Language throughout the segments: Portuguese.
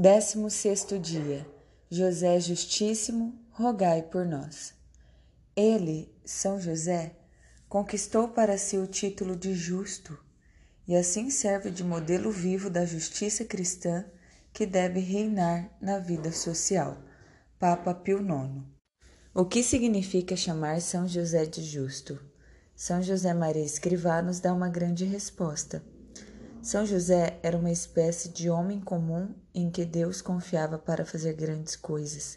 Décimo sexto dia. José Justíssimo, rogai por nós. Ele, São José, conquistou para si o título de justo e assim serve de modelo vivo da justiça cristã que deve reinar na vida social. Papa Pio IX. O que significa chamar São José de justo? São José Maria Escrivá nos dá uma grande resposta. São José era uma espécie de homem comum em que Deus confiava para fazer grandes coisas.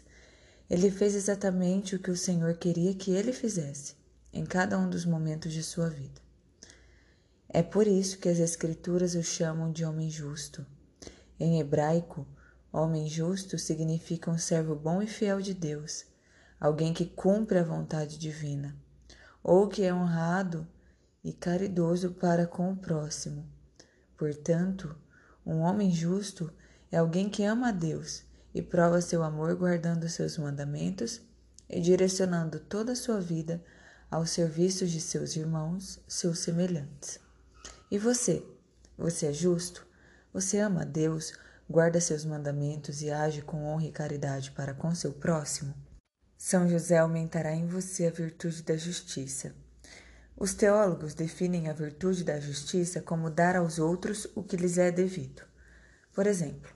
Ele fez exatamente o que o Senhor queria que ele fizesse, em cada um dos momentos de sua vida. É por isso que as Escrituras o chamam de homem justo. Em hebraico, homem justo significa um servo bom e fiel de Deus, alguém que cumpre a vontade divina, ou que é honrado e caridoso para com o próximo Portanto, um homem justo é alguém que ama a Deus e prova seu amor guardando seus mandamentos e direcionando toda a sua vida ao serviço de seus irmãos, seus semelhantes. E você? Você é justo? Você ama a Deus, guarda seus mandamentos e age com honra e caridade para com seu próximo? São José aumentará em você a virtude da justiça os teólogos definem a virtude da justiça como dar aos outros o que lhes é devido. Por exemplo,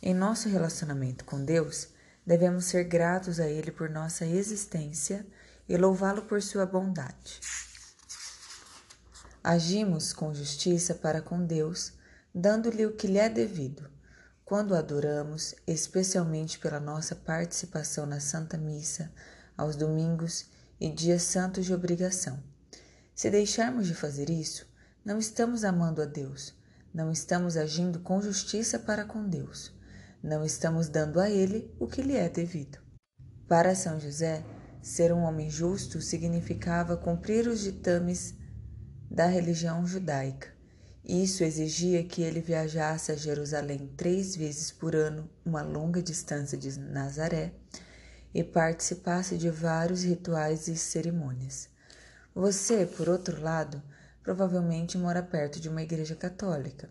em nosso relacionamento com Deus, devemos ser gratos a Ele por nossa existência e louvá-lo por sua bondade. Agimos com justiça para com Deus, dando-lhe o que lhe é devido, quando adoramos, especialmente pela nossa participação na Santa Missa, aos domingos e dias santos de obrigação se deixarmos de fazer isso, não estamos amando a Deus, não estamos agindo com justiça para com Deus, não estamos dando a Ele o que lhe é devido. Para São José, ser um homem justo significava cumprir os ditames da religião judaica. Isso exigia que ele viajasse a Jerusalém três vezes por ano, uma longa distância de Nazaré, e participasse de vários rituais e cerimônias. Você, por outro lado, provavelmente mora perto de uma igreja católica.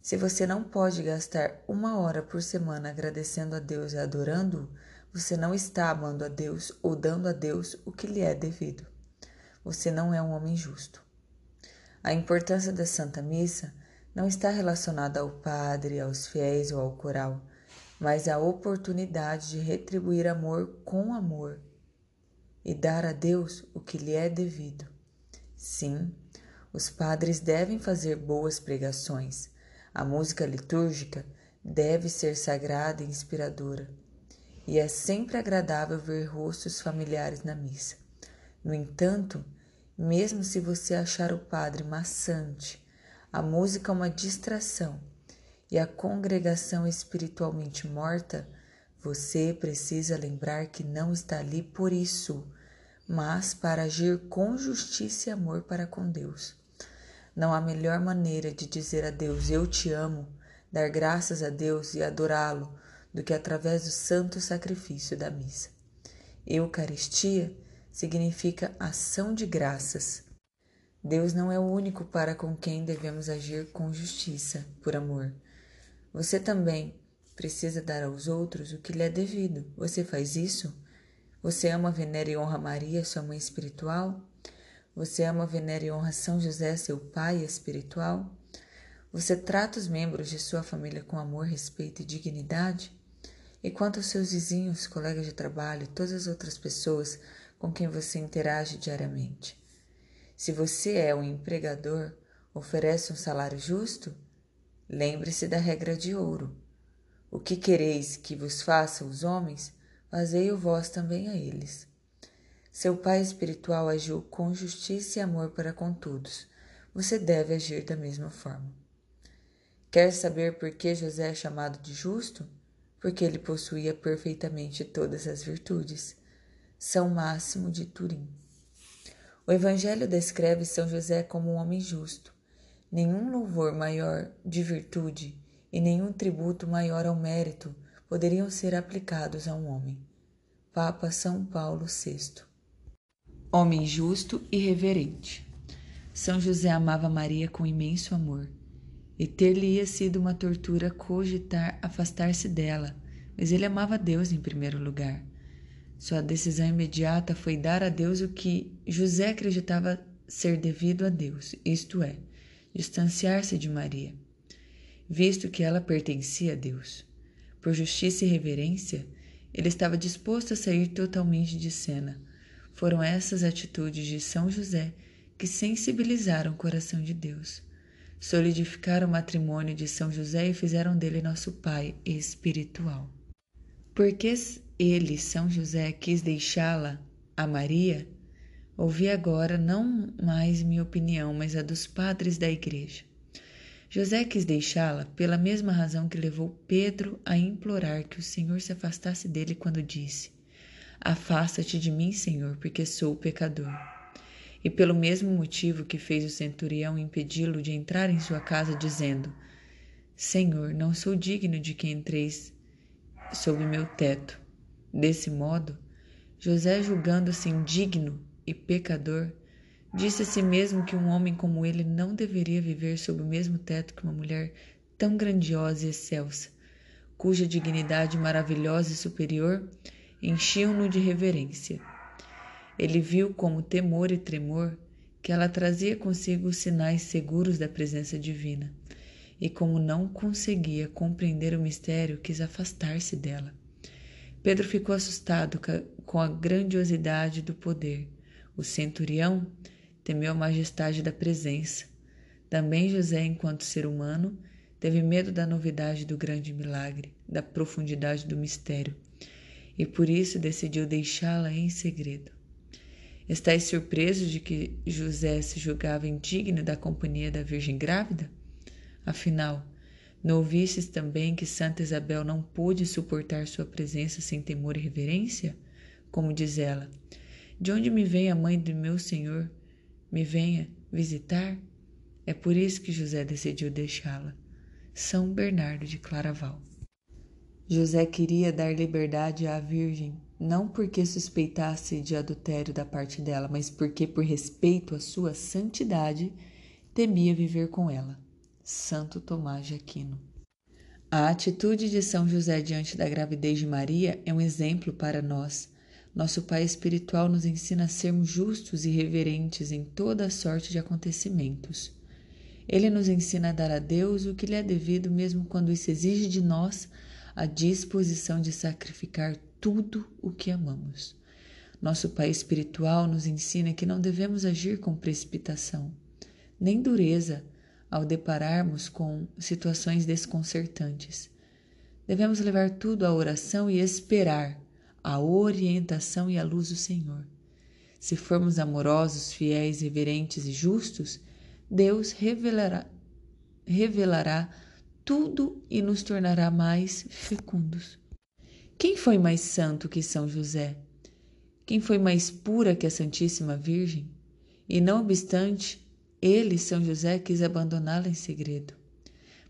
Se você não pode gastar uma hora por semana agradecendo a Deus e adorando-o, você não está amando a Deus ou dando a Deus o que lhe é devido. Você não é um homem justo. A importância da Santa Missa não está relacionada ao padre, aos fiéis ou ao coral, mas à oportunidade de retribuir amor com amor e dar a Deus o que lhe é devido. Sim, os padres devem fazer boas pregações. A música litúrgica deve ser sagrada e inspiradora. e é sempre agradável ver rostos familiares na missa. No entanto, mesmo se você achar o padre maçante, a música uma distração e a congregação espiritualmente morta, você precisa lembrar que não está ali por isso, mas para agir com justiça e amor para com Deus. Não há melhor maneira de dizer a Deus eu te amo, dar graças a Deus e adorá-lo do que através do santo sacrifício da missa. Eucaristia significa ação de graças. Deus não é o único para com quem devemos agir com justiça, por amor. Você também precisa dar aos outros o que lhe é devido. Você faz isso? Você ama, venera e honra Maria, sua mãe espiritual? Você ama, venera e honra São José, seu pai espiritual? Você trata os membros de sua família com amor, respeito e dignidade? E quanto aos seus vizinhos, colegas de trabalho todas as outras pessoas com quem você interage diariamente? Se você é um empregador, oferece um salário justo? Lembre-se da regra de ouro. O que quereis que vos façam os homens, fazei-o vós também a eles. Seu pai espiritual agiu com justiça e amor para com todos. Você deve agir da mesma forma. Quer saber por que José é chamado de justo? Porque ele possuía perfeitamente todas as virtudes. São Máximo de Turim. O Evangelho descreve São José como um homem justo. Nenhum louvor maior de virtude e nenhum tributo maior ao mérito poderiam ser aplicados a um homem. Papa São Paulo VI. Homem justo e reverente. São José amava Maria com imenso amor e ter-lhe-ia sido uma tortura cogitar afastar-se dela, mas ele amava Deus em primeiro lugar. Sua decisão imediata foi dar a Deus o que José acreditava ser devido a Deus, isto é, distanciar-se de Maria, visto que ela pertencia a Deus. Por justiça e reverência, ele estava disposto a sair totalmente de cena. Foram essas atitudes de São José que sensibilizaram o coração de Deus solidificaram o matrimônio de São José e fizeram dele nosso pai espiritual. Porque ele, São José, quis deixá-la a Maria, ouvi agora não mais minha opinião, mas a dos padres da igreja. José quis deixá-la pela mesma razão que levou Pedro a implorar que o Senhor se afastasse dele quando disse: Afasta-te de mim, Senhor, porque sou pecador e pelo mesmo motivo que fez o centurião impedi-lo de entrar em sua casa, dizendo: Senhor, não sou digno de que entreis sob meu teto. Desse modo, José, julgando-se indigno e pecador, disse a si mesmo que um homem como ele não deveria viver sob o mesmo teto que uma mulher tão grandiosa e excelsa, cuja dignidade maravilhosa e superior enchiam-no de reverência. Ele viu como temor e tremor que ela trazia consigo os sinais seguros da presença divina, e como não conseguia compreender o mistério, quis afastar-se dela. Pedro ficou assustado com a grandiosidade do poder. O centurião temeu a majestade da presença. Também José, enquanto ser humano, teve medo da novidade do grande milagre, da profundidade do mistério, e por isso decidiu deixá-la em segredo. Estais surpresos de que José se julgava indigno da companhia da Virgem grávida? Afinal, não ouvistes também que Santa Isabel não pôde suportar sua presença sem temor e reverência? Como diz ela: De onde me vem a mãe do meu Senhor? Me venha visitar? É por isso que José decidiu deixá-la. São Bernardo de Claraval. José queria dar liberdade à Virgem não porque suspeitasse de adultério da parte dela, mas porque, por respeito à sua santidade, temia viver com ela. Santo Tomás de Aquino. A atitude de São José diante da gravidez de Maria é um exemplo para nós. Nosso Pai espiritual nos ensina a sermos justos e reverentes em toda sorte de acontecimentos. Ele nos ensina a dar a Deus o que lhe é devido, mesmo quando isso exige de nós a disposição de sacrificar tudo o que amamos. Nosso Pai espiritual nos ensina que não devemos agir com precipitação, nem dureza ao depararmos com situações desconcertantes. Devemos levar tudo à oração e esperar a orientação e a luz do Senhor. Se formos amorosos, fiéis, reverentes e justos, Deus revelará, revelará tudo e nos tornará mais fecundos. Quem foi mais santo que São José? Quem foi mais pura que a Santíssima Virgem? E não obstante, ele, São José, quis abandoná-la em segredo.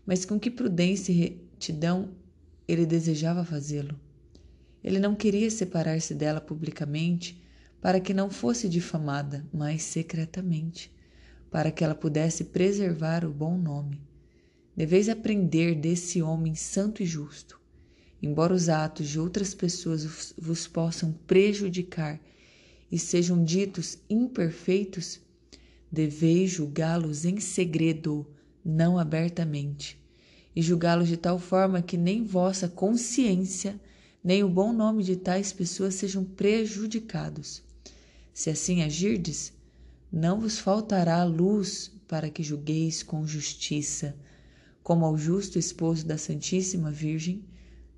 Mas com que prudência e retidão ele desejava fazê-lo? Ele não queria separar-se dela publicamente para que não fosse difamada, mas secretamente, para que ela pudesse preservar o bom nome. Deveis aprender desse homem santo e justo. Embora os atos de outras pessoas vos possam prejudicar e sejam ditos imperfeitos, deveis julgá-los em segredo, não abertamente, e julgá-los de tal forma que nem vossa consciência, nem o bom nome de tais pessoas sejam prejudicados. Se assim agirdes, não vos faltará luz para que julgueis com justiça, como ao justo esposo da Santíssima Virgem,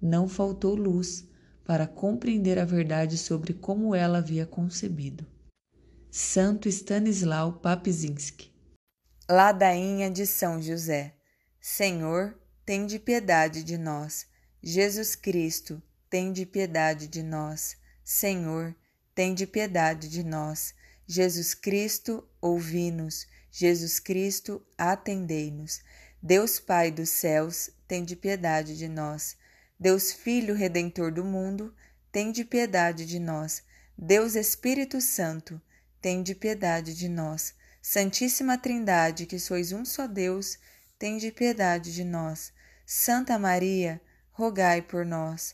não faltou luz para compreender a verdade sobre como ela havia concebido. Santo Stanislau Papzinski Ladainha de São José Senhor, tem de piedade de nós. Jesus Cristo, tem de piedade de nós. Senhor, de piedade de nós. Jesus Cristo, ouvi-nos. Jesus Cristo, atendei-nos. Deus Pai dos céus, de piedade de nós. Deus Filho Redentor do mundo, de piedade de nós. Deus Espírito Santo, de piedade de nós. Santíssima Trindade, que sois um só Deus, de piedade de nós. Santa Maria, rogai por nós.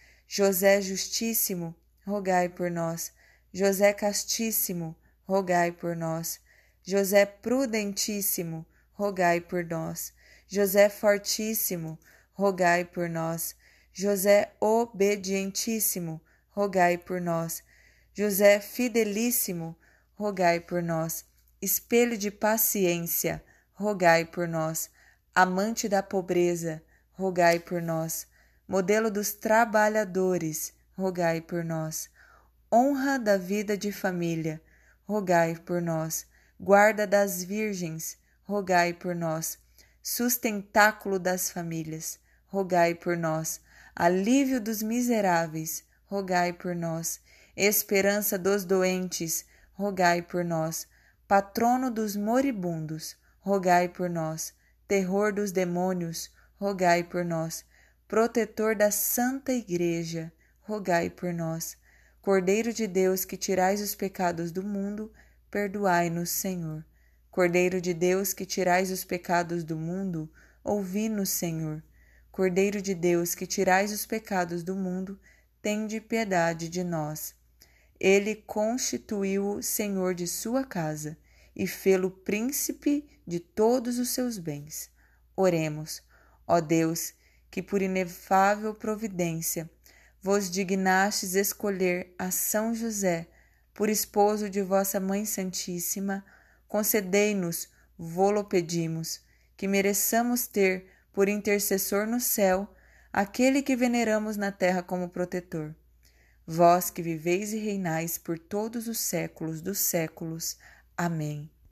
José Justíssimo, rogai por nós. José Castíssimo, rogai por nós. José Prudentíssimo, rogai por nós. José Fortíssimo, rogai por nós. José Obedientíssimo, rogai por nós. José Fidelíssimo, rogai por nós. Espelho de paciência, rogai por nós. Amante da pobreza, rogai por nós. Modelo dos trabalhadores, rogai por nós honra da vida de família, rogai por nós. Guarda das virgens, rogai por nós. Sustentáculo das famílias, rogai por nós. Alívio dos miseráveis, rogai por nós. Esperança dos doentes, rogai por nós. Patrono dos moribundos, rogai por nós. Terror dos demônios, rogai por nós. Protetor da Santa Igreja, rogai por nós Cordeiro de Deus, que tirais os pecados do mundo, perdoai-nos, Senhor. Cordeiro de Deus, que tirais os pecados do mundo, ouvi-nos, Senhor. Cordeiro de Deus, que tirais os pecados do mundo, tende piedade de nós. Ele constituiu-o Senhor de sua casa e fê-lo príncipe de todos os seus bens. Oremos, ó Deus, que por inefável providência vos dignastes escolher a São José por esposo de vossa Mãe Santíssima, concedei-nos, vô-lo pedimos, que mereçamos ter por intercessor no céu aquele que veneramos na terra como protetor. Vós que viveis e reinais por todos os séculos dos séculos. Amém.